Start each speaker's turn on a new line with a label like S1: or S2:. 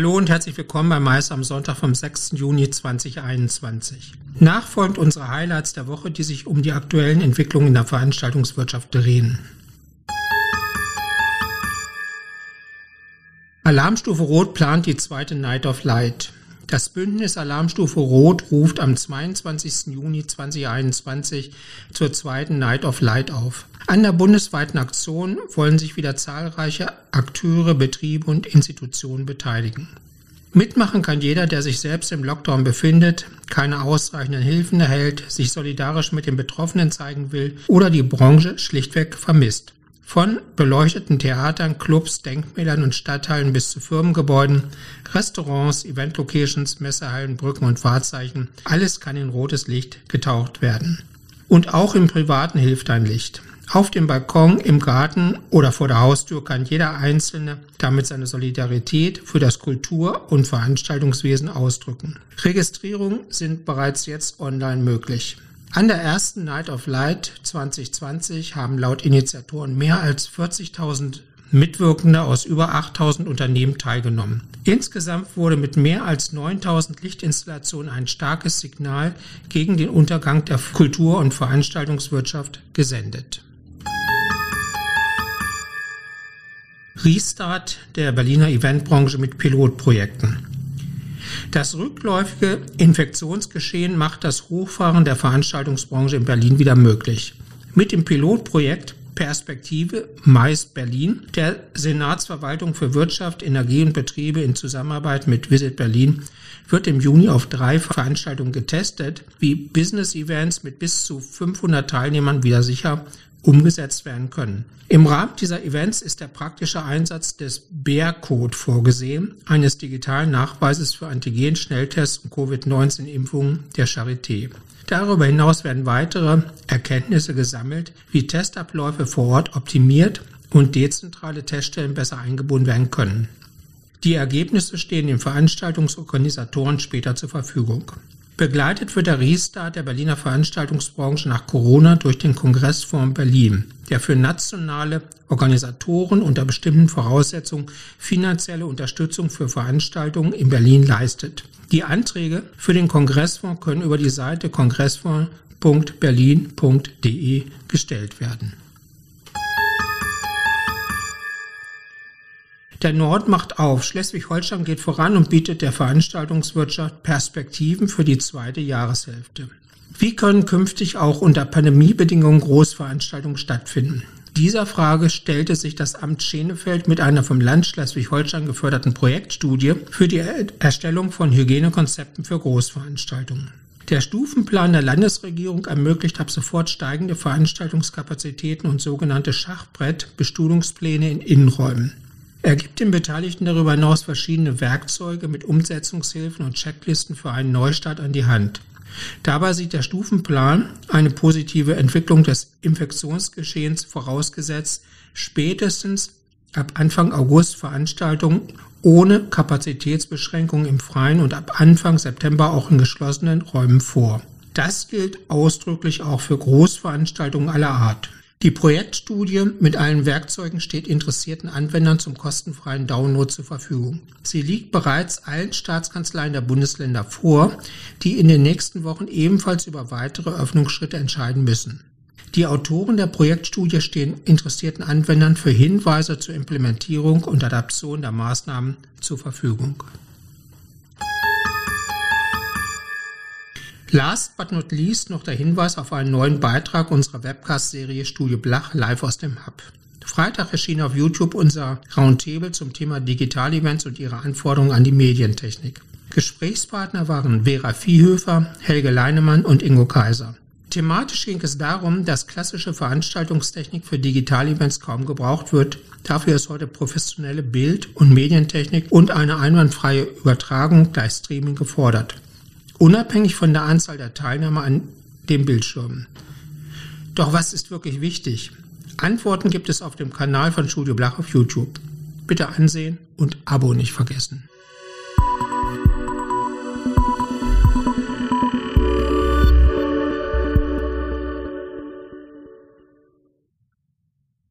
S1: Hallo und herzlich willkommen bei Mais am Sonntag vom 6. Juni 2021. Nachfolgend unsere Highlights der Woche, die sich um die aktuellen Entwicklungen in der Veranstaltungswirtschaft drehen. Alarmstufe Rot plant die zweite Night of Light. Das Bündnis Alarmstufe Rot ruft am 22. Juni 2021 zur zweiten Night of Light auf. An der bundesweiten Aktion wollen sich wieder zahlreiche Akteure, Betriebe und Institutionen beteiligen. Mitmachen kann jeder, der sich selbst im Lockdown befindet, keine ausreichenden Hilfen erhält, sich solidarisch mit den Betroffenen zeigen will oder die Branche schlichtweg vermisst. Von beleuchteten Theatern, Clubs, Denkmälern und Stadtteilen bis zu Firmengebäuden, Restaurants, Eventlocations, Messehallen, Brücken und Wahrzeichen, alles kann in rotes Licht getaucht werden. Und auch im Privaten hilft ein Licht. Auf dem Balkon, im Garten oder vor der Haustür kann jeder Einzelne damit seine Solidarität für das Kultur- und Veranstaltungswesen ausdrücken. Registrierungen sind bereits jetzt online möglich. An der ersten Night of Light 2020 haben laut Initiatoren mehr als 40.000 Mitwirkende aus über 8000 Unternehmen teilgenommen. Insgesamt wurde mit mehr als 9000 Lichtinstallationen ein starkes Signal gegen den Untergang der Kultur- und Veranstaltungswirtschaft gesendet. Restart der Berliner Eventbranche mit Pilotprojekten. Das rückläufige Infektionsgeschehen macht das Hochfahren der Veranstaltungsbranche in Berlin wieder möglich. Mit dem Pilotprojekt Perspektive Mais Berlin der Senatsverwaltung für Wirtschaft, Energie und Betriebe in Zusammenarbeit mit Visit Berlin wird im Juni auf drei Veranstaltungen getestet, wie Business Events mit bis zu 500 Teilnehmern wieder sicher umgesetzt werden können. Im Rahmen dieser Events ist der praktische Einsatz des BER-Code vorgesehen, eines digitalen Nachweises für Antigen-Schnelltests und Covid-19-Impfungen der Charité. Darüber hinaus werden weitere Erkenntnisse gesammelt, wie Testabläufe vor Ort optimiert und dezentrale Teststellen besser eingebunden werden können. Die Ergebnisse stehen den Veranstaltungsorganisatoren später zur Verfügung. Begleitet wird der Restart der Berliner Veranstaltungsbranche nach Corona durch den Kongressfonds Berlin, der für nationale Organisatoren unter bestimmten Voraussetzungen finanzielle Unterstützung für Veranstaltungen in Berlin leistet. Die Anträge für den Kongressfonds können über die Seite kongressfonds.berlin.de gestellt werden. Der Nord macht auf. Schleswig-Holstein geht voran und bietet der Veranstaltungswirtschaft Perspektiven für die zweite Jahreshälfte. Wie können künftig auch unter Pandemiebedingungen Großveranstaltungen stattfinden? Dieser Frage stellte sich das Amt Schenefeld mit einer vom Land Schleswig-Holstein geförderten Projektstudie für die Erstellung von Hygienekonzepten für Großveranstaltungen. Der Stufenplan der Landesregierung ermöglicht ab sofort steigende Veranstaltungskapazitäten und sogenannte Schachbrett-Bestuhlungspläne in Innenräumen. Er gibt den Beteiligten darüber hinaus verschiedene Werkzeuge mit Umsetzungshilfen und Checklisten für einen Neustart an die Hand. Dabei sieht der Stufenplan eine positive Entwicklung des Infektionsgeschehens vorausgesetzt, spätestens ab Anfang August Veranstaltungen ohne Kapazitätsbeschränkungen im Freien und ab Anfang September auch in geschlossenen Räumen vor. Das gilt ausdrücklich auch für Großveranstaltungen aller Art. Die Projektstudie mit allen Werkzeugen steht interessierten Anwendern zum kostenfreien Download zur Verfügung. Sie liegt bereits allen Staatskanzleien der Bundesländer vor, die in den nächsten Wochen ebenfalls über weitere Öffnungsschritte entscheiden müssen. Die Autoren der Projektstudie stehen interessierten Anwendern für Hinweise zur Implementierung und Adaption der Maßnahmen zur Verfügung. Last but not least noch der Hinweis auf einen neuen Beitrag unserer Webcast-Serie Studio Blach live aus dem Hub. Freitag erschien auf YouTube unser Roundtable zum Thema Digital-Events und ihre Anforderungen an die Medientechnik. Gesprächspartner waren Vera Viehhöfer, Helge Leinemann und Ingo Kaiser. Thematisch ging es darum, dass klassische Veranstaltungstechnik für Digital-Events kaum gebraucht wird. Dafür ist heute professionelle Bild- und Medientechnik und eine einwandfreie Übertragung gleich Streaming gefordert unabhängig von der Anzahl der Teilnehmer an dem Bildschirm. Doch was ist wirklich wichtig? Antworten gibt es auf dem Kanal von Studio Blach auf YouTube. Bitte ansehen und Abo nicht vergessen.